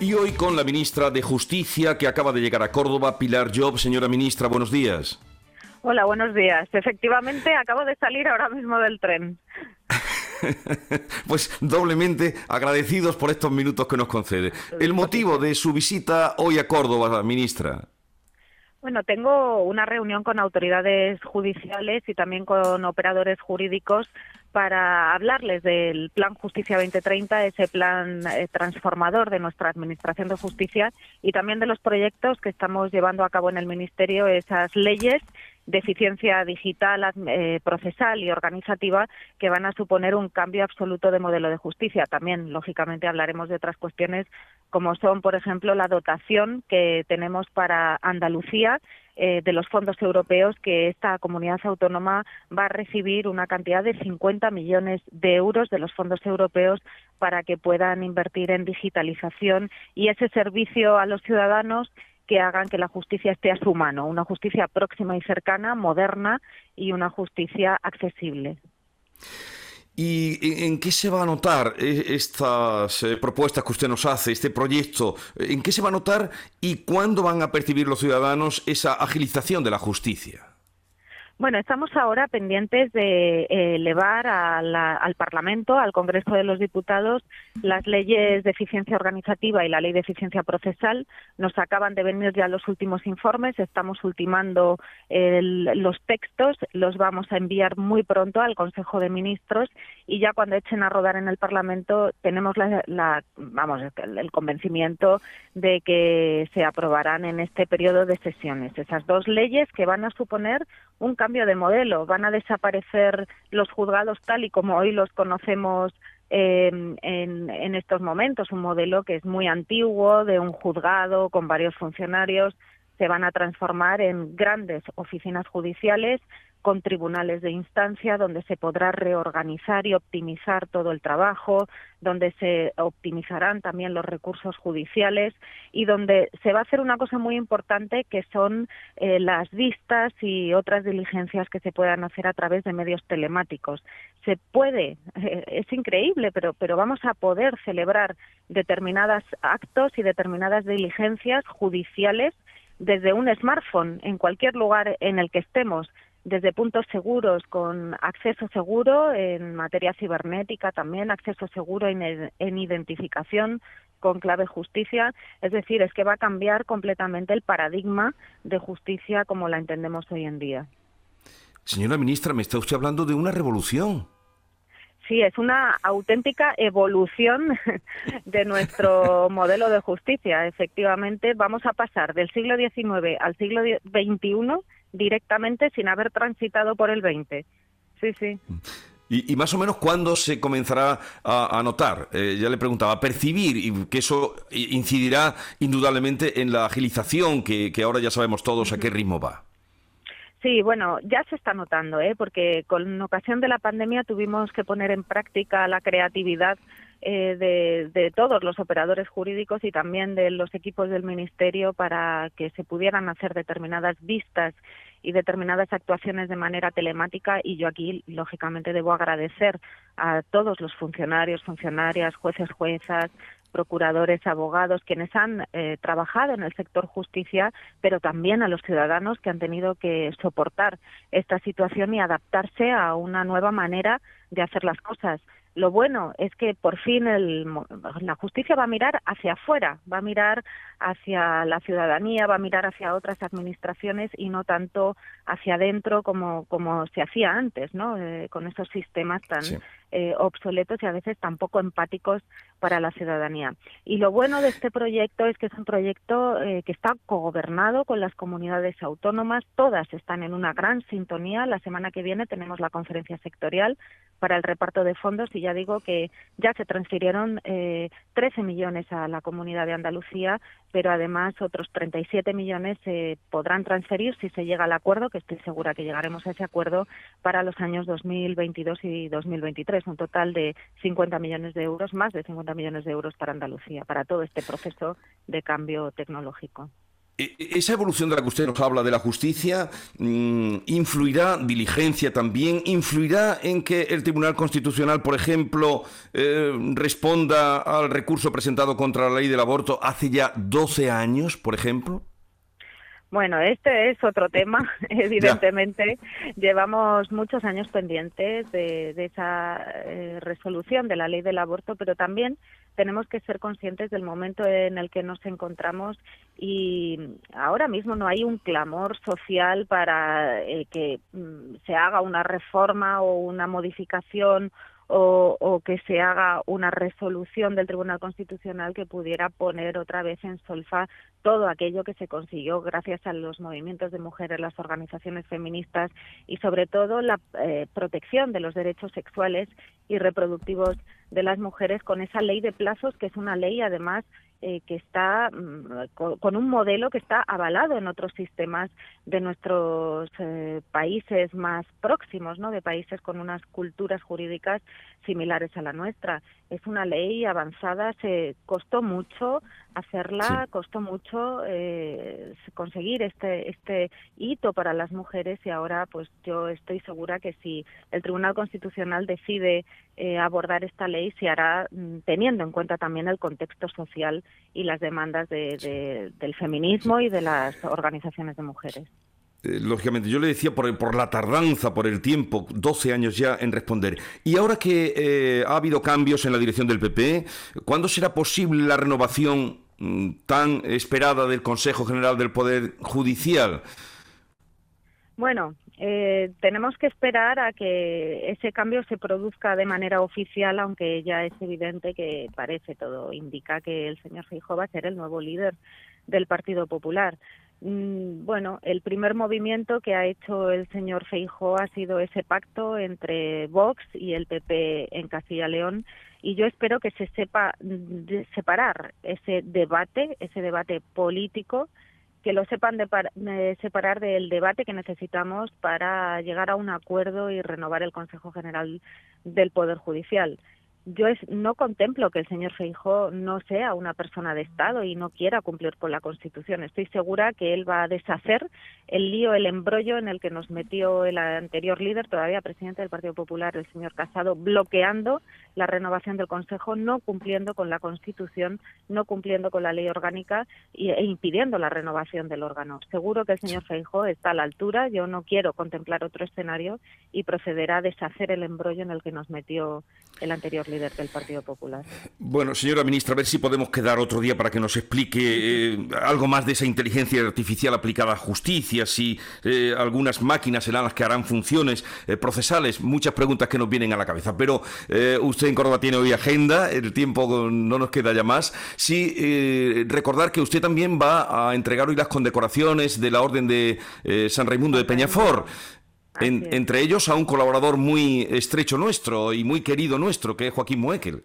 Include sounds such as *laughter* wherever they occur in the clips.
Y hoy con la ministra de Justicia que acaba de llegar a Córdoba, Pilar Job. Señora ministra, buenos días. Hola, buenos días. Efectivamente, acabo de salir ahora mismo del tren. *laughs* pues doblemente agradecidos por estos minutos que nos concede. El motivo de su visita hoy a Córdoba, ministra. Bueno, tengo una reunión con autoridades judiciales y también con operadores jurídicos para hablarles del Plan Justicia 2030, ese plan eh, transformador de nuestra Administración de Justicia y también de los proyectos que estamos llevando a cabo en el Ministerio, esas leyes de eficiencia digital, eh, procesal y organizativa que van a suponer un cambio absoluto de modelo de justicia. También, lógicamente, hablaremos de otras cuestiones como son, por ejemplo, la dotación que tenemos para Andalucía eh, de los fondos europeos que esta comunidad autónoma va a recibir una cantidad de 50 millones de euros de los fondos europeos para que puedan invertir en digitalización y ese servicio a los ciudadanos que hagan que la justicia esté a su mano, una justicia próxima y cercana, moderna y una justicia accesible. ¿Y en qué se va a notar eh, estas eh, propuestas que usted nos hace, este proyecto? ¿En qué se va a notar y cuándo van a percibir los ciudadanos esa agilización de la justicia? Bueno, estamos ahora pendientes de eh, elevar al Parlamento, al Congreso de los Diputados, las leyes de eficiencia organizativa y la ley de eficiencia procesal. Nos acaban de venir ya los últimos informes, estamos ultimando los textos, los vamos a enviar muy pronto al Consejo de Ministros. Y ya cuando echen a rodar en el Parlamento tenemos la, vamos, el convencimiento de que se aprobarán en este periodo de sesiones. Esas dos leyes que van a suponer un cambio de modelo. Van a desaparecer los juzgados tal y como hoy los conocemos em, en, en, estos momentos, un modelo que es muy antiguo, de un juzgado con varios funcionarios, se van a transformar en grandes oficinas judiciales con tribunales de instancia donde se podrá reorganizar y optimizar todo el trabajo, donde se optimizarán también los recursos judiciales y donde se va a hacer una cosa muy importante que son eh, las vistas y otras diligencias que se puedan hacer a través de medios telemáticos. Se puede, eh, es increíble, pero, pero vamos a poder celebrar determinados actos y determinadas diligencias judiciales desde un smartphone en cualquier lugar en el que estemos desde puntos seguros con acceso seguro en materia cibernética también, acceso seguro en, en, identificación con clave justicia. Es decir, es que va a cambiar completamente el paradigma de justicia como la entendemos hoy en día. Señora ministra, me está usted hablando de una revolución. Sí, es una auténtica evolución *laughs* de nuestro *laughs* modelo de justicia. Efectivamente, vamos a pasar del siglo XIX al siglo XXI directamente sin haber transitado por el 20. Sí, sí. Y, más o menos cuándo se comenzará a, notar, eh, ya le preguntaba, a percibir y que eso incidirá indudablemente en la agilización que, que ahora ya sabemos todos a qué ritmo va. Sí, bueno, ya se está notando, ¿eh? porque con ocasión de la pandemia tuvimos que poner en práctica la creatividad eh, de, de, todos los operadores jurídicos y también de los equipos del Ministerio para que se pudieran hacer determinadas vistas y determinadas actuaciones de manera telemática y yo aquí lógicamente debo agradecer a todos los funcionarios, funcionarias, jueces, juezas, procuradores, abogados, quienes han eh, trabajado en el sector justicia, pero también a los ciudadanos que han tenido que soportar esta situación y adaptarse a una nueva manera de hacer las cosas. Lo bueno es que por fin el, la justicia va a mirar hacia afuera, va a mirar hacia la ciudadanía, va a mirar hacia otras administraciones y no tanto hacia adentro como, como se hacía antes, ¿no? Eh, con esos sistemas tan eh, obsoletos y a veces tampoco empáticos para la ciudadanía. Y lo bueno de este proyecto es que es un proyecto eh, que está cogobernado con las comunidades autónomas, todas están en una gran sintonía. La semana que viene tenemos la conferencia sectorial para el reparto de fondos y ya digo que ya se transfirieron eh, 13 millones a la comunidad de Andalucía, pero además otros 37 millones se podrán transferir si se llega al acuerdo, que estoy segura que llegaremos a ese acuerdo para los años 2022 y 2023 un total de 50 millones de euros, más de 50 millones de euros para Andalucía, para todo este proceso de cambio tecnológico. E, e, esa evolución de la que usted nos habla de la justicia mm, influirá, diligencia también, influirá en que el Tribunal Constitucional, por ejemplo, eh, responda al recurso presentado contra la ley del aborto hace ya 12 años, por ejemplo. Bueno, este es otro tema, *laughs* evidentemente. Llevamos muchos años pendientes de, esa eh, resolución de la ley del aborto, pero también tenemos que ser conscientes del momento en el que nos encontramos y ahora mismo no hay un clamor social para eh, que mm, se haga una reforma o una modificación o, que se haga una resolución del Tribunal Constitucional que pudiera poner otra vez en solfa todo aquello que se consiguió gracias a los movimientos de mujeres, las organizaciones feministas y sobre todo la eh, protección de los derechos sexuales y reproductivos de las mujeres con esa ley de plazos que es una ley además eh, que está mm, con, un modelo que está avalado en otros sistemas de nuestros eh, países más próximos, ¿no? De países con unas culturas jurídicas similares a la nuestra. Es una ley avanzada, se costó mucho hacerla, costó mucho eh, conseguir este este hito para las mujeres y ahora pues yo estoy segura que si el Tribunal Constitucional decide abordar esta ley se hará mm, teniendo en cuenta también el contexto social y las demandas del feminismo y de las organizaciones de mujeres. Eh, lógicamente, yo le decía por, por, la tardanza, por el tiempo, 12 años ya en responder. Y ahora que eh, ha habido cambios en la dirección del PP, ¿cuándo será posible la renovación mm, tan esperada del Consejo General del Poder Judicial? Bueno, eh, tenemos que esperar a que ese cambio se produzca de manera oficial, aunque ya es evidente que parece todo indica que el señor Feijóo va a ser el nuevo líder del Partido Popular. Mm, bueno, el primer movimiento que ha hecho el señor Feijóo ha sido ese pacto entre Vox y el PP en Castilla León y yo espero que se sepa separar ese debate, ese debate político que lo sepan de, separar del debate que necesitamos para llegar a un acuerdo y renovar el Consejo General del Poder Judicial yo no contemplo que el señor Feijó no sea una persona de Estado y no quiera cumplir con la Constitución. Estoy segura que él va a deshacer el lío, el embrollo en el que nos metió el anterior líder, todavía presidente del Partido Popular, el señor Casado, bloqueando la renovación del Consejo, no cumpliendo con la Constitución, no cumpliendo con la ley orgánica e impidiendo la renovación del órgano. Seguro que el señor Feijó está a la altura. Yo no quiero contemplar otro escenario y procederá a deshacer el embrollo en el que nos metió el anterior líder del Partido Popular. Bueno, señora ministra, a ver si podemos quedar otro día para que nos explique eh, algo más de esa inteligencia artificial aplicada a justicia, si eh, algunas máquinas serán las que harán funciones eh, procesales, muchas preguntas que nos vienen a la cabeza. Pero usted en Córdoba tiene hoy agenda, el tiempo no nos queda ya más. Sí, recordar que usted también va a entregar hoy las condecoraciones de la Orden de San Raimundo de Peñafort entre ellos a un colaborador muy estrecho nuestro y muy querido nuestro, que es Joaquín Moekel.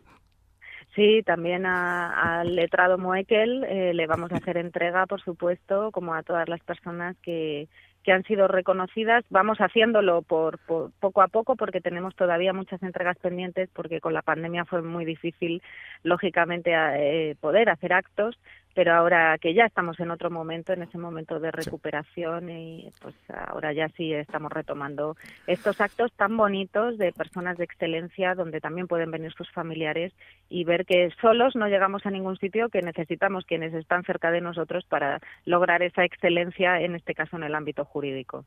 Sí, también al letrado Moekel eh, le vamos a hacer entrega, por supuesto, como a todas las personas que, que han sido reconocidas. Vamos haciéndolo por, poco a poco porque tenemos todavía muchas entregas pendientes porque con la pandemia fue muy difícil, lógicamente, eh, poder hacer actos pero ahora que ya estamos en otro momento, en ese momento de recuperación y pues ahora ya sí estamos retomando estos actos tan bonitos de personas de excelencia donde también pueden venir sus familiares y ver que solos no llegamos a ningún sitio, que necesitamos quienes están cerca de nosotros para lograr esa excelencia, en este caso en el ámbito jurídico.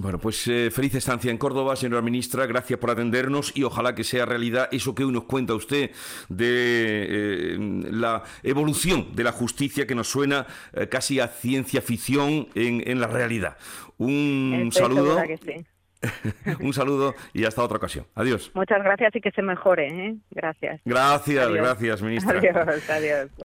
Bueno, pues eh, feliz estancia en Córdoba, señora ministra. Gracias por atendernos y ojalá que sea realidad eso que nos cuenta usted de eh, la evolución de la justicia que nos suena eh, casi a ciencia ficción en, la realidad. Un saludo. *laughs* un saludo y hasta otra ocasión. Adiós. Muchas gracias y que se mejore. Gracias. Gracias, gracias, ministra. Adiós, adiós.